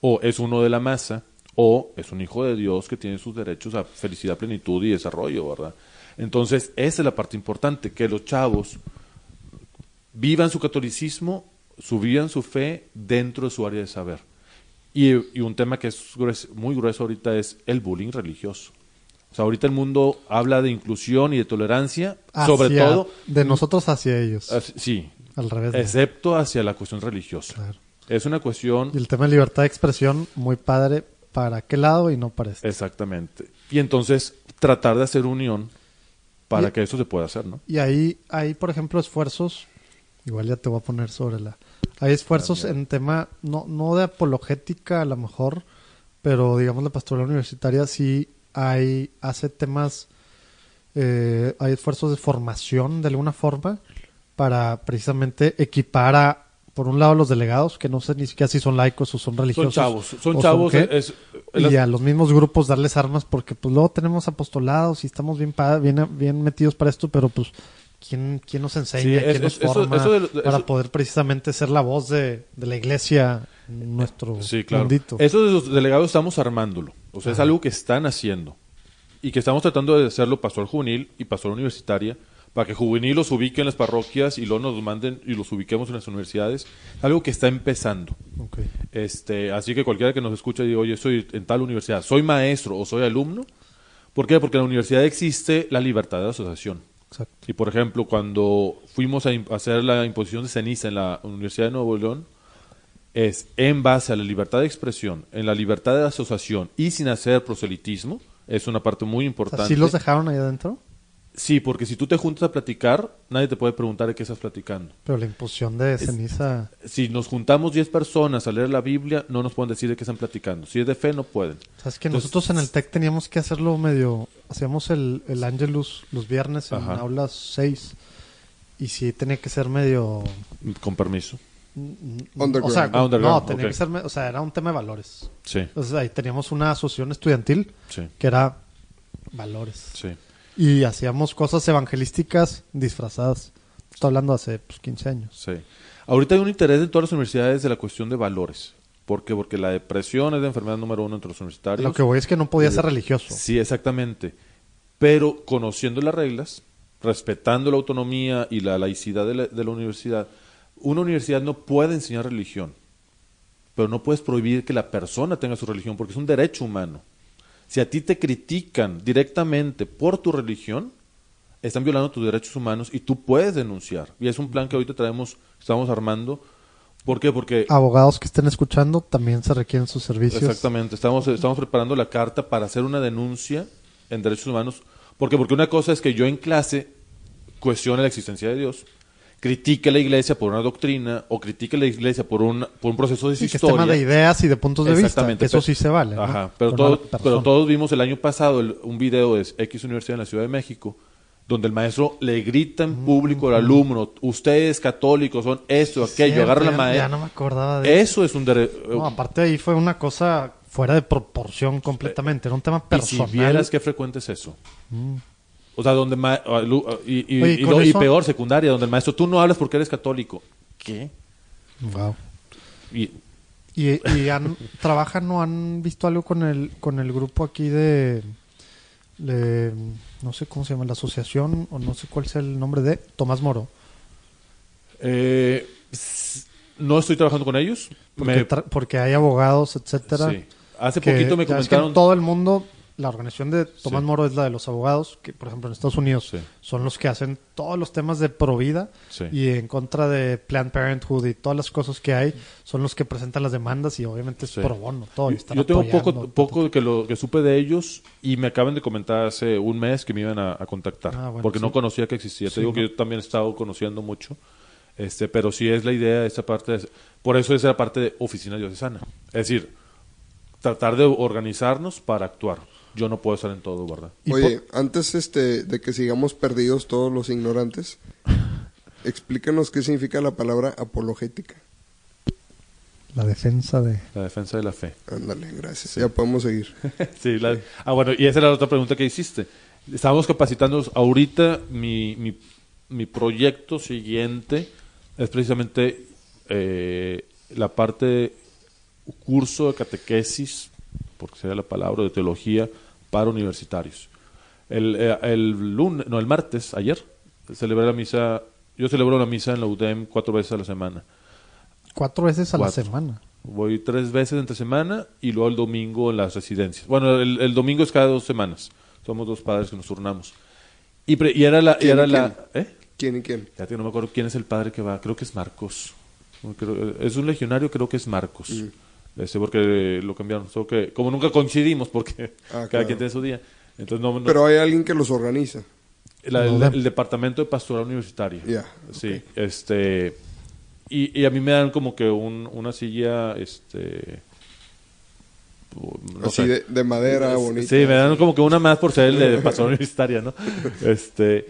o es uno de la masa, o es un hijo de Dios que tiene sus derechos a felicidad, plenitud y desarrollo, ¿verdad? Entonces, esa es la parte importante, que los chavos vivan su catolicismo, su vivan su fe dentro de su área de saber. Y, y un tema que es muy grueso ahorita es el bullying religioso. O sea, ahorita el mundo habla de inclusión y de tolerancia, sobre todo, De nosotros hacia ellos. sí, al revés. ¿no? excepto hacia la cuestión religiosa. Claro. Es una cuestión Y el tema de libertad de expresión, muy padre para qué lado y no para este. Exactamente. Y entonces tratar de hacer unión para Y- que eso se pueda hacer, ¿no? Y ahí hay, por ejemplo, esfuerzos, igual ya te voy a poner sobre la... Hay esfuerzos en tema, no, no de apologética a lo mejor, pero digamos la pastoral universitaria sí hay, hace temas, eh, hay esfuerzos de formación de alguna forma para precisamente equipar a, por un lado, los delegados, que no sé ni siquiera si son laicos o son Son religiosos. chavos, son chavos. qué. es- y a los mismos grupos darles armas porque pues luego tenemos apostolados y estamos bien bien, bien metidos para esto, pero pues ¿quién, quién nos enseña? Sí, es- ¿Quién nos eso- forma eso de lo- para eso- poder precisamente ser la voz de, de la iglesia en nuestro Sí, claro. mundito? Eso de los delegados estamos armándolo. O sea, es algo que están haciendo. Y que estamos tratando de hacerlo pastoral juvenil y pastoral universitaria para que juvenil los ubique en las parroquias y luego nos manden y los ubiquemos en las universidades. Algo que está empezando. Ok. Este, así que cualquiera que nos escuche y diga, oye, soy en tal universidad, soy maestro o soy alumno. ¿Por qué? Porque en la universidad existe la libertad de asociación. Exacto. Y por ejemplo, cuando fuimos a hacer la imposición de ceniza en la Universidad de Nuevo León, es en base a la libertad de expresión, en la libertad de asociación y sin hacer proselitismo, es una parte muy importante. ¿Sí los dejaron ahí adentro? Sí, porque si tú te juntas a platicar, nadie te puede preguntar de qué estás platicando. Pero la imposición de ceniza... Si nos juntamos 10 personas a leer la Biblia, no nos pueden decir de qué están platicando. Si es de fe, no pueden. ¿Sabes que Entonces- nosotros en el TEC teníamos que hacerlo medio... Hacíamos el, el Angelus los viernes en Ajá. aulas 6 y sí tenía que ser medio... Con permiso. Underground. O sea, Ah, no, tenía que ser, o sea, era un tema de valores. Sí, Entonces ahí teníamos una asociación estudiantil sí, que era valores. sí. Y hacíamos cosas evangelísticas disfrazadas. Estoy hablando hace pues, 15 años. Sí. Ahorita hay un interés en todas las universidades de la cuestión de valores. ¿Por qué? Porque la depresión es la enfermedad número uno entre los universitarios. Lo que voy es que no podía ser religioso. Sí, exactamente. Pero conociendo las reglas, respetando la autonomía y la laicidad de la, de la universidad, una universidad no puede enseñar religión, pero no puedes prohibir que la persona tenga su religión porque es un derecho humano. Si a ti te critican directamente por tu religión, están violando tus derechos humanos y tú puedes denunciar. Y es un plan que ahorita traemos, estamos armando. ¿Por qué? Porque Abogados que estén escuchando también se requieren sus servicios. Exactamente, estamos, estamos preparando la carta para hacer una denuncia en derechos humanos. ¿Por qué? Porque una cosa es que yo en clase cuestione la existencia de Dios, critique a la iglesia por una doctrina o critique a la iglesia por un, por un proceso de Sí, que es historia. tema de ideas y de puntos de vista. Exactamente, que eso pero- sí se vale. ¿no? Ajá, pero, todo- pero todos vimos el año pasado el- un video de X Universidad en la Ciudad de México, donde el maestro le grita en público al alumno, ustedes católicos son esto, aquello, Cierto, agarra la maestra. Ya no me acordaba de Eso es un derecho. No, aparte ahí fue una cosa fuera de proporción completamente. Era un tema Y personal. si vieras qué frecuente es eso. O sea, donde ma- y, y- Oye, y con lo- y eso- peor, secundaria, donde el maestro, tú no hablas porque eres católico. ¿Qué? Wow. Y, ¿Y, y han, trabajan o han visto algo con el, con el grupo aquí de, de- no sé cómo se llama, la asociación, o no sé cuál es el nombre de Tomás Moro? eh, no estoy trabajando con ellos. Porque, Me- tra- porque hay abogados, etcétera. sí. Hace que poquito me ya ves que comentaron. en todo el mundo la organización de Tomás Sí. Moro es la de los abogados, que por ejemplo en Estados Unidos Sí. son los que hacen todos los temas de provida Sí. y en contra de Planned Parenthood y todas las cosas que hay, son los que presentan las demandas y obviamente es pro bono todo. y están Yo tengo apoyando. poco, poco que lo que supe de ellos y me acaban de comentar hace un mes que me iban a, a contactar Ah, bueno, porque no conocía que existía. Te digo ¿no? que yo también he estado conociendo mucho, este, pero sí es la idea esa parte. de- por eso es la parte de oficina diocesana, es decir, tratar de organizarnos para actuar. Yo no puedo estar en todo, ¿verdad? Oye, antes este, de que sigamos perdidos todos los ignorantes, (laughs) explícanos qué significa la palabra apologética. La defensa de... La defensa de la fe. Ándale, gracias. Ya podemos seguir. (laughs) Sí, la- ah, bueno, y esa era la otra pregunta que hiciste. Estamos capacitándonos. Ahorita mi, mi, mi proyecto siguiente es precisamente eh, la parte curso de catequesis, porque sería la palabra, de teología para universitarios. El, eh, el lunes, no, el martes, ayer, celebré la misa, yo celebro la misa en la UDEM cuatro veces a la semana. Cuatro veces a Cuatro. la semana. Voy tres veces entre semana y luego el domingo en las residencias. Bueno, el, el domingo es cada dos semanas. Somos dos padres que nos turnamos. Y, pre- y era la... y ¿Quién era y la ¿eh? ¿Quién y quién? Ya no me acuerdo quién es el padre que va. Creo que es Marcos. Creo- es un legionario, creo que es Marcos. Este, porque lo cambiaron. Solo que, como nunca coincidimos, porque Ah, (laughs) cada claro. quien tiene su día. Entonces, no, no- Pero hay alguien que los organiza. la- el, No, el departamento de pastoral universitaria. Ya, Sí, este. Y, y a mí me dan como que un, una silla, este. no Así de, de madera, bonita. Sí, me dan como que una más por ser el de pastoral (laughs) universitaria, ¿no? Este.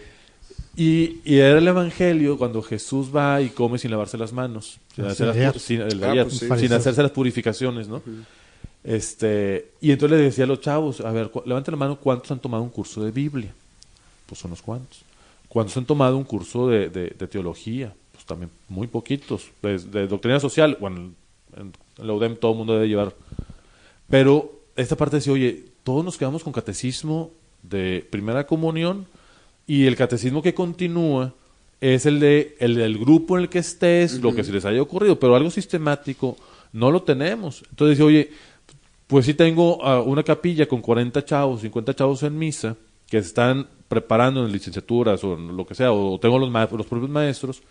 Y, y era el evangelio cuando Jesús va y come sin lavarse las manos. Sin, Ah, hacer las, sin, el Ah, pues sí. sin Fariseo. hacerse las purificaciones, ¿no? Este, y entonces le decía a los chavos, a ver, levanten la mano, ¿cuántos han tomado un curso de Biblia? Pues son unos cuantos. ¿Cuántos han tomado un curso de, de- de teología? Pues también muy poquitos. De, de doctrina social, bueno, en, en la UDEM todo el mundo debe llevar. Pero esta parte decía, oye, todos nos quedamos con catecismo de primera comunión y el catecismo que continúa es el de el del grupo en el que estés, lo que se les haya ocurrido, pero algo sistemático no lo tenemos. Entonces, dice, oye, pues sí tengo ah, una capilla con 40 chavos, 50 chavos en misa, que se están preparando en licenciaturas o en lo que sea, o tengo los, los propios maestros,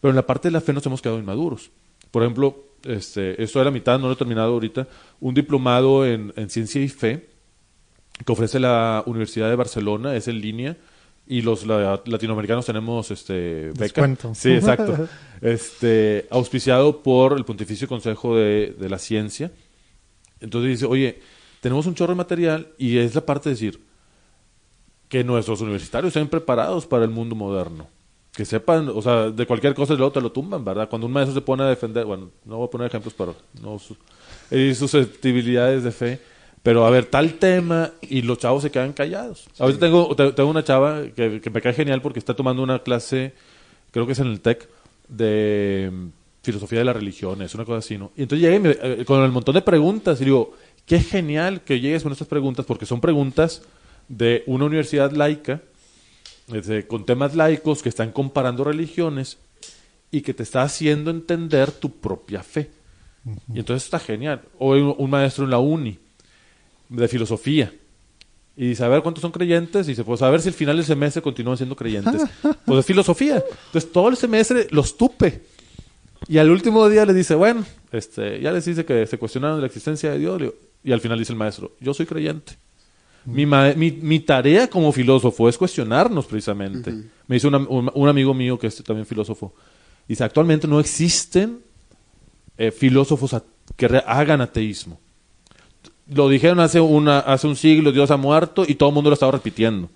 pero en la parte de la fe nos hemos quedado inmaduros. Por ejemplo, este, esto de la mitad, no lo he terminado ahorita, un diplomado en, en ciencia y fe que ofrece la Universidad de Barcelona, es en línea, y los la- latinoamericanos tenemos este beca. Descuento. Sí, exacto. (laughs) este, auspiciado por el Pontificio Consejo de, de la Ciencia. Entonces dice, oye, tenemos un chorro de material y es la parte de decir que nuestros universitarios estén preparados para el mundo moderno. Que sepan, o sea, de cualquier cosa luego te lo tumban, ¿verdad? Cuando un maestro se pone a defender, bueno, no voy a poner ejemplos para no su- herir susceptibilidades de fe, pero a ver, tal tema y los chavos se quedan callados. Ahorita tengo, te- tengo una chava que, que me cae genial porque está tomando una clase, creo que es en el TEC, de mm, filosofía de las religiones, una cosa así, ¿no? Y entonces llegué me- eh, con el montón de preguntas y digo, qué genial que llegues con estas preguntas porque son preguntas de una universidad laica, este, con temas laicos que están comparando religiones y que te está haciendo entender tu propia fe. Y entonces está genial. O un, un maestro en la uni de filosofía. Y dice, a ver cuántos son creyentes. Y dice, pues a ver si al final del semestre continúan siendo creyentes. (laughs) pues es filosofía. Entonces todo el semestre los tupe. Y al último día le dice, bueno, este, ya les dice que se cuestionaron de la existencia de Dios. Y al final dice el maestro, yo soy creyente. Mi, mi, mi tarea como filósofo es cuestionarnos precisamente. Me dice una- un, un amigo mío que es también filósofo. Dice, actualmente no existen eh, filósofos que hagan ateísmo. Lo dijeron hace, una, hace un siglo, Dios ha muerto y todo el mundo lo estaba repitiendo.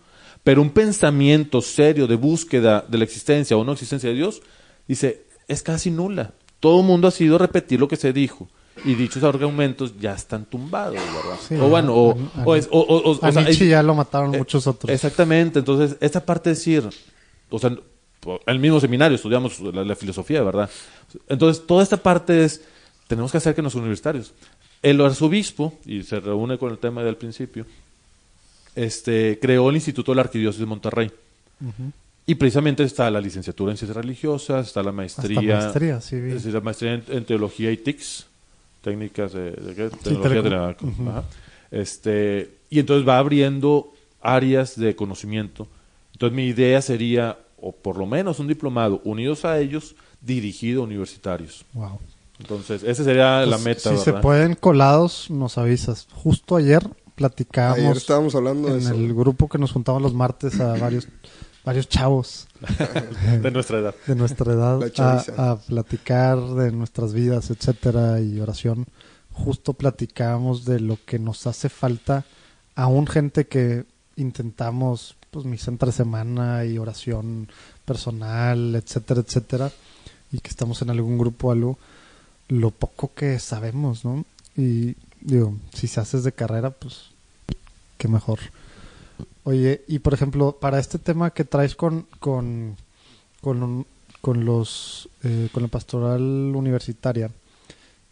Pero un pensamiento serio de búsqueda de la existencia o no existencia de Dios, dice, es casi nula. Todo el mundo ha sido repetir lo que se dijo. Y dichos argumentos ya están tumbados, ¿verdad? Sí, o bueno, o, a- o es- o- o- o- A o sea, Nietzsche ya lo mataron eh, muchos otros. Exactamente, entonces esta parte de decir, o sea, el mismo seminario estudiamos la, la filosofía, ¿verdad? Entonces toda esta parte es, tenemos que hacer que los universitarios, el arzobispo, y se reúne con el tema del principio, este, creó el Instituto de la Arquidiócesis de Monterrey. Y precisamente está la licenciatura en ciencias religiosas, está la maestría, maestría, sí, es la maestría en, en teología y TICS, técnicas de, de de la- ajá. Este, y entonces va abriendo áreas de conocimiento. Entonces mi idea sería, o por lo menos un diplomado, unidos a ellos, dirigido a universitarios. Wow. Entonces, esa sería la Pues, meta, Si ¿verdad? se pueden colados, nos avisas. Justo ayer platicábamos Ayer estábamos hablando de en eso. el grupo que nos juntamos los martes a varios, (laughs) varios chavos De nuestra edad. de nuestra edad a, a platicar de nuestras vidas, etcétera, y oración. Justo platicábamos de lo que nos hace falta aún gente que intentamos pues misa entre semana y oración personal, etcétera, etcétera, y que estamos en algún grupo o algo, lo poco que sabemos, ¿no? Y digo, si se haces de carrera, pues qué mejor. Oye, y por ejemplo, para este tema que traes con, con, con, con los, eh, con la pastoral universitaria,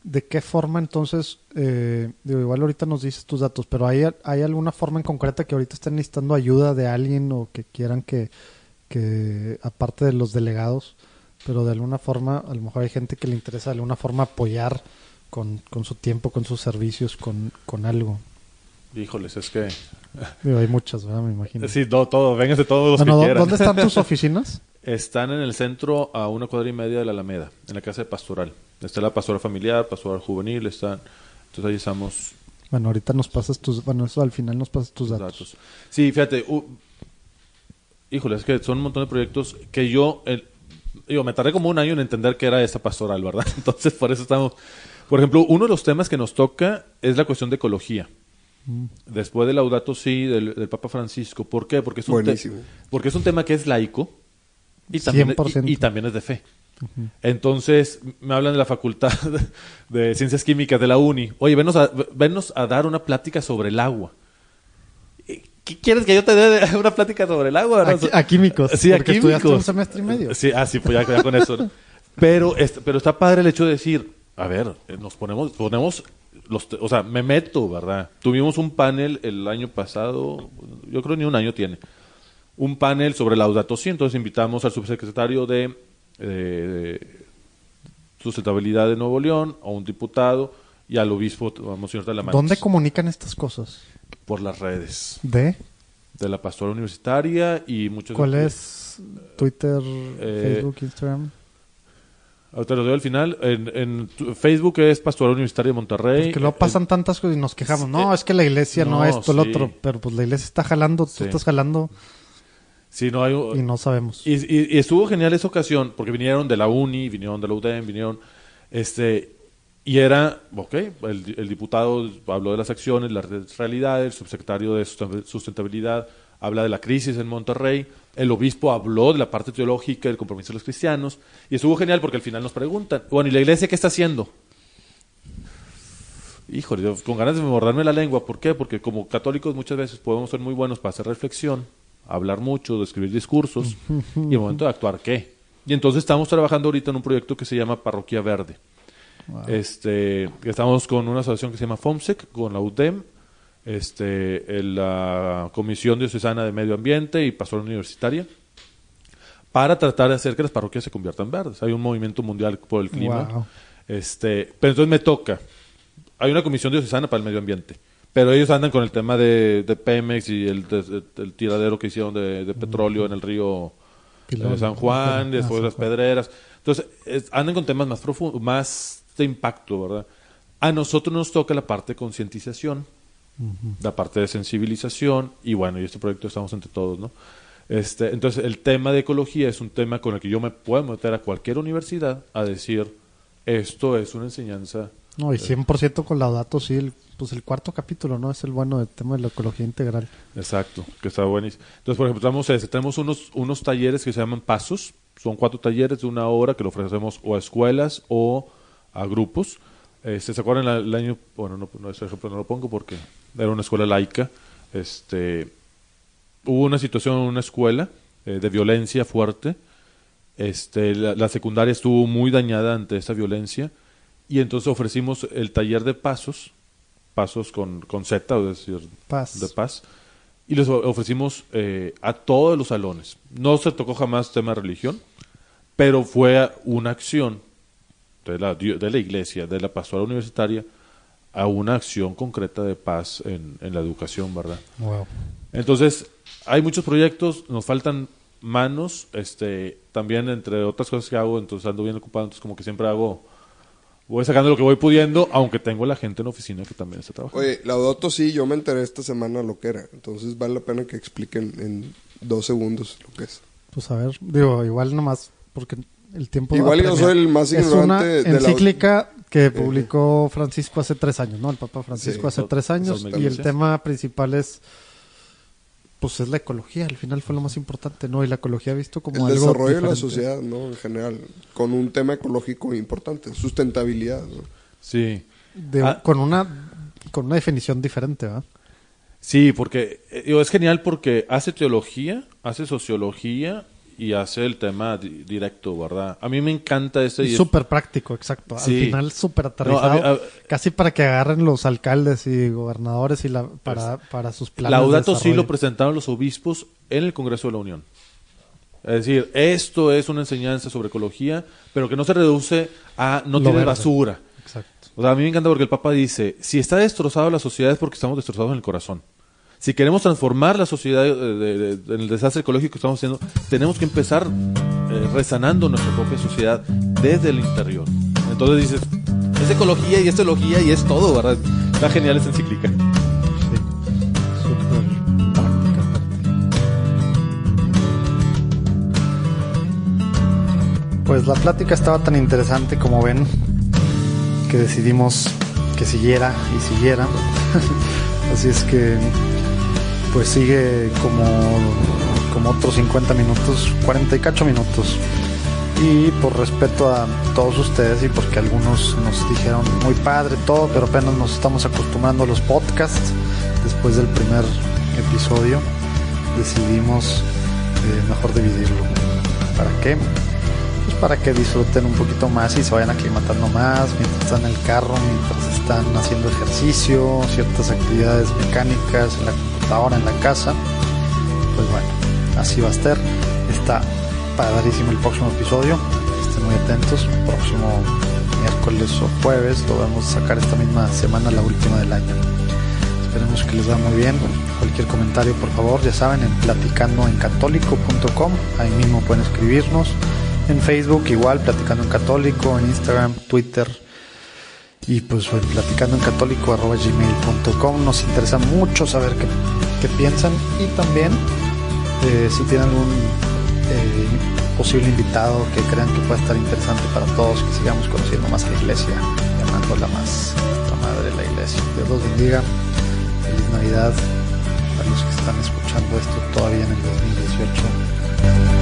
¿de qué forma entonces, eh, digo, igual ahorita nos dices tus datos, pero ¿hay, hay alguna forma en concreta que ahorita estén necesitando ayuda de alguien o que quieran que, que aparte de los delegados, pero de alguna forma, a lo mejor hay gente que le interesa de alguna forma apoyar con, con su tiempo, con sus servicios, con, con algo? Híjoles, es que... Digo, hay muchas, ¿verdad? Me imagino. Sí, todo, todo, vénganse todos los que ¿dó- quieran. ¿dónde están tus (laughs) oficinas? Están en el centro a una cuadra y media de la Alameda, en la casa de pastoral. Está la pastoral familiar, pastoral juvenil, están... Entonces ahí estamos Bueno, ahorita nos pasas tus, bueno, eso al final nos pasas tus datos. datos. Sí, fíjate, u- híjole, es que son un montón de proyectos que yo, el- digo, me tardé como un año en entender qué era esta pastoral, ¿verdad? (laughs) Entonces por eso estamos... Por ejemplo, uno de los temas que nos toca es la cuestión de ecología. Mm. Después del Laudato Si del, del Papa Francisco. ¿Por qué? Porque es un, porque es un tema que es laico y también, 100%. y, y también es de fe. Entonces me hablan de la Facultad (laughs) de Ciencias Químicas de la UNI. Oye, venos a, venos a dar una plática sobre el agua. ¿Qué quieres que yo te dé (laughs) una plática sobre el agua? A, qui- a químicos. Sí, a porque estudiaste químicos. un semestre y medio. Sí, ah, sí, pues ya, ya con eso. ¿no? Pero, est- pero está padre el hecho de decir, a ver, eh, nos ponemos, ponemos los, o sea, me meto, ¿verdad? Tuvimos un panel el año pasado, yo creo ni un año tiene, un panel sobre Laudato Si, entonces invitamos al subsecretario de, eh, Sustentabilidad de Nuevo León, a un diputado y al obispo, a Monseñor Talamantes. ¿Dónde comunican estas cosas? Por las redes ¿De? de la pastora universitaria y muchos... ¿Cuál es Twitter, Eh, Facebook, Instagram? Ahorita lo doy al final. En, en Facebook es Pastoral Universitaria de Monterrey. Porque luego pasan tantas cosas y nos quejamos. No, eh, es que la iglesia no, no, esto, el sí. otro. Pero pues la iglesia está jalando, tú Sí. estás jalando Sí, no hay... y no sabemos. Y, y- y estuvo genial esa ocasión, porque vinieron de la UNI, vinieron de la UDEM, vinieron, este, y era, ok, el, diputado habló de las acciones, las realidades, el subsecretario de Susten- sustentabilidad habla de la crisis en Monterrey, el obispo habló de la parte teológica, del compromiso de los cristianos, y estuvo genial porque al final nos preguntan, bueno, ¿y la iglesia qué está haciendo? Híjole, con ganas de morderme la lengua, ¿por qué? Porque como católicos muchas veces podemos ser muy buenos para hacer reflexión, hablar mucho, escribir discursos, y el momento de actuar, ¿qué? Y entonces estamos trabajando ahorita en un proyecto que se llama Parroquia Verde. Este, estamos con una asociación que se llama FOMSEC, con la UDEM, este, la Comisión Diocesana de Medio Ambiente y Pastoral Universitaria, para tratar de hacer que las parroquias se conviertan verdes. Hay un movimiento mundial por el clima. Wow. Este, pero entonces me toca. Hay una comisión diocesana para el medio ambiente. Pero ellos andan con el tema de, de Pemex y el, de- el tiradero que hicieron de, petróleo en el río Pilón. de San Juan, Ah, después San las Juan. pedreras. Entonces, es- andan con temas más profundos, más de impacto, ¿verdad? A nosotros nos toca la parte de concientización, la parte de sensibilización, y bueno, y este proyecto estamos entre todos, ¿no? Este, entonces, el tema de ecología es un tema con el que yo me puedo meter a cualquier universidad a decir, esto es una enseñanza No, y 100% con Laudato, sí, el, pues el cuarto capítulo, ¿no? Es el bueno del tema de la ecología integral. Exacto, que está buenísimo. Entonces, por ejemplo, tenemos, ese, tenemos unos, unos talleres que se llaman pasos. Son cuatro talleres de una hora que lo ofrecemos o a escuelas o a grupos. Este, ¿Se acuerdan el, año? Bueno, no, no, ese ejemplo no lo pongo porque era una escuela laica. Este, hubo una situación en una escuela eh, de violencia fuerte. Este, la, la secundaria estuvo muy dañada ante esa violencia y entonces ofrecimos el taller de pasos, pasos con, con Z, es decir, Paz. de paz, y les o- ofrecimos eh, a todos los salones. No se tocó jamás tema de religión, pero fue una acción de la, de la iglesia, de la pastoral universitaria, a una acción concreta de paz en, en la educación, ¿verdad? Wow. Entonces, hay muchos proyectos, nos faltan manos, este, también entre otras cosas que hago, entonces ando bien ocupado, entonces como que siempre hago, voy sacando lo que voy pudiendo, aunque tengo la gente en la oficina que también está trabajando. Oye, Laudato sí, yo me enteré esta semana lo que era. Entonces vale la pena que expliquen en dos segundos lo que es. Pues a ver, digo, igual nomás, porque el tiempo... Igual yo soy el más Es ignorante una de la- encíclica que publicó Francisco hace tres años, ¿no? El Papa Francisco Sí, hace tres años y el tema principal es, pues es la ecología, al final fue lo más importante, ¿no? Y la ecología visto como el algo desarrollo de la sociedad, ¿no? En general, con un tema ecológico importante, sustentabilidad, ¿no? Sí. De- Ah. con una con una definición diferente, ¿verdad? Sí, porque eh, digo, es genial porque hace teología, hace sociología y hace el tema di- directo, ¿verdad? A mí me encanta este... súper práctico, exacto. Sí. Al final súper No, aterrizado. a mí- a- casi para que agarren los alcaldes y gobernadores y la, para, para sus planes Laudato de sí lo presentaron los obispos en el Congreso de la Unión. Es decir, esto es una enseñanza sobre ecología, pero que no se reduce a no tiene basura. Exacto. O sea, a mí me encanta porque el Papa dice, si está destrozada la sociedad es porque estamos destrozados en el corazón. Si queremos transformar la sociedad eh, en el desastre ecológico que estamos haciendo, tenemos que empezar eh, resanando nuestra propia sociedad desde el interior. Entonces dices, es ecología y es teología y es todo, ¿verdad? Está genial esta encíclica. Sí. Súper práctica. Pues la plática estaba tan interesante como ven que decidimos que siguiera y siguiera. (laughs) Así es que pues sigue como, como otros 50 minutos, 40 y cacho minutos. Y por respeto a todos ustedes y porque algunos nos dijeron muy padre todo, pero apenas nos estamos acostumbrando a los podcasts. Después del primer episodio decidimos eh, mejor dividirlo. ¿Para qué? Pues para que disfruten un poquito más y se vayan aclimatando más mientras están en el carro, mientras están haciendo ejercicio, ciertas actividades mecánicas en la computadora, en la casa. Pues bueno, así va a estar. Está padrísimo el próximo episodio. Estén muy atentos. Próximo miércoles o jueves lo vamos a sacar esta misma semana, la última del año. Esperemos que les va muy bien. Cualquier comentario, por favor, ya saben, en platicandoencatólico.com. Ahí mismo pueden escribirnos. En Facebook igual, Platicando en Católico, Instagram, Twitter. Y pues platicando en. Nos interesa mucho saber qué, qué piensan. Y también eh, si tienen algún eh, posible invitado que crean que pueda estar interesante para todos, que sigamos conociendo más a la iglesia, llamándola más nuestra madre la iglesia. Dios los bendiga. Feliz Navidad a los que están escuchando esto todavía en el 2018.